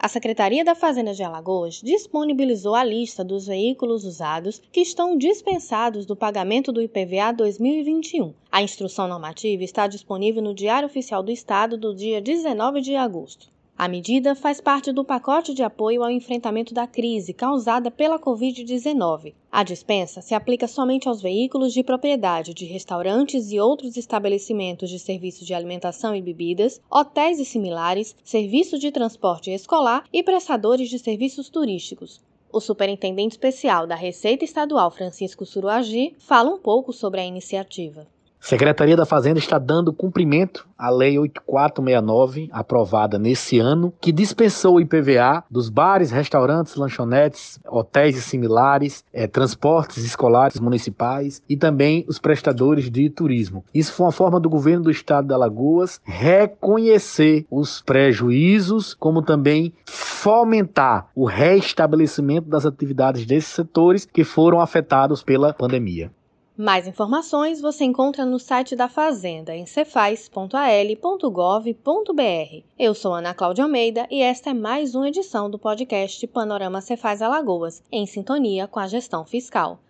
A Secretaria da Fazenda de Alagoas disponibilizou a lista dos veículos usados que estão dispensados do pagamento do IPVA 2021. A instrução normativa está disponível no Diário Oficial do Estado do dia 19 de agosto. A medida faz parte do pacote de apoio ao enfrentamento da crise causada pela Covid-19. A dispensa se aplica somente aos veículos de propriedade de restaurantes e outros estabelecimentos de serviços de alimentação e bebidas, hotéis e similares, serviços de transporte escolar e prestadores de serviços turísticos. O superintendente especial da Receita Estadual, Francisco Suruagi, fala um pouco sobre a iniciativa. Secretaria da Fazenda está dando cumprimento à Lei 8469, aprovada nesse ano, que dispensou o IPVA dos bares, restaurantes, lanchonetes, hotéis e similares, é, transportes escolares municipais e também os prestadores de turismo. Isso foi uma forma do governo do estado de Alagoas reconhecer os prejuízos, como também fomentar o reestabelecimento das atividades desses setores que foram afetados pela pandemia. Mais informações você encontra no site da Fazenda em cefaz.al.gov.br. Eu sou Ana Cláudia Almeida e esta é mais uma edição do podcast Panorama Cefaz Alagoas, em sintonia com a gestão fiscal.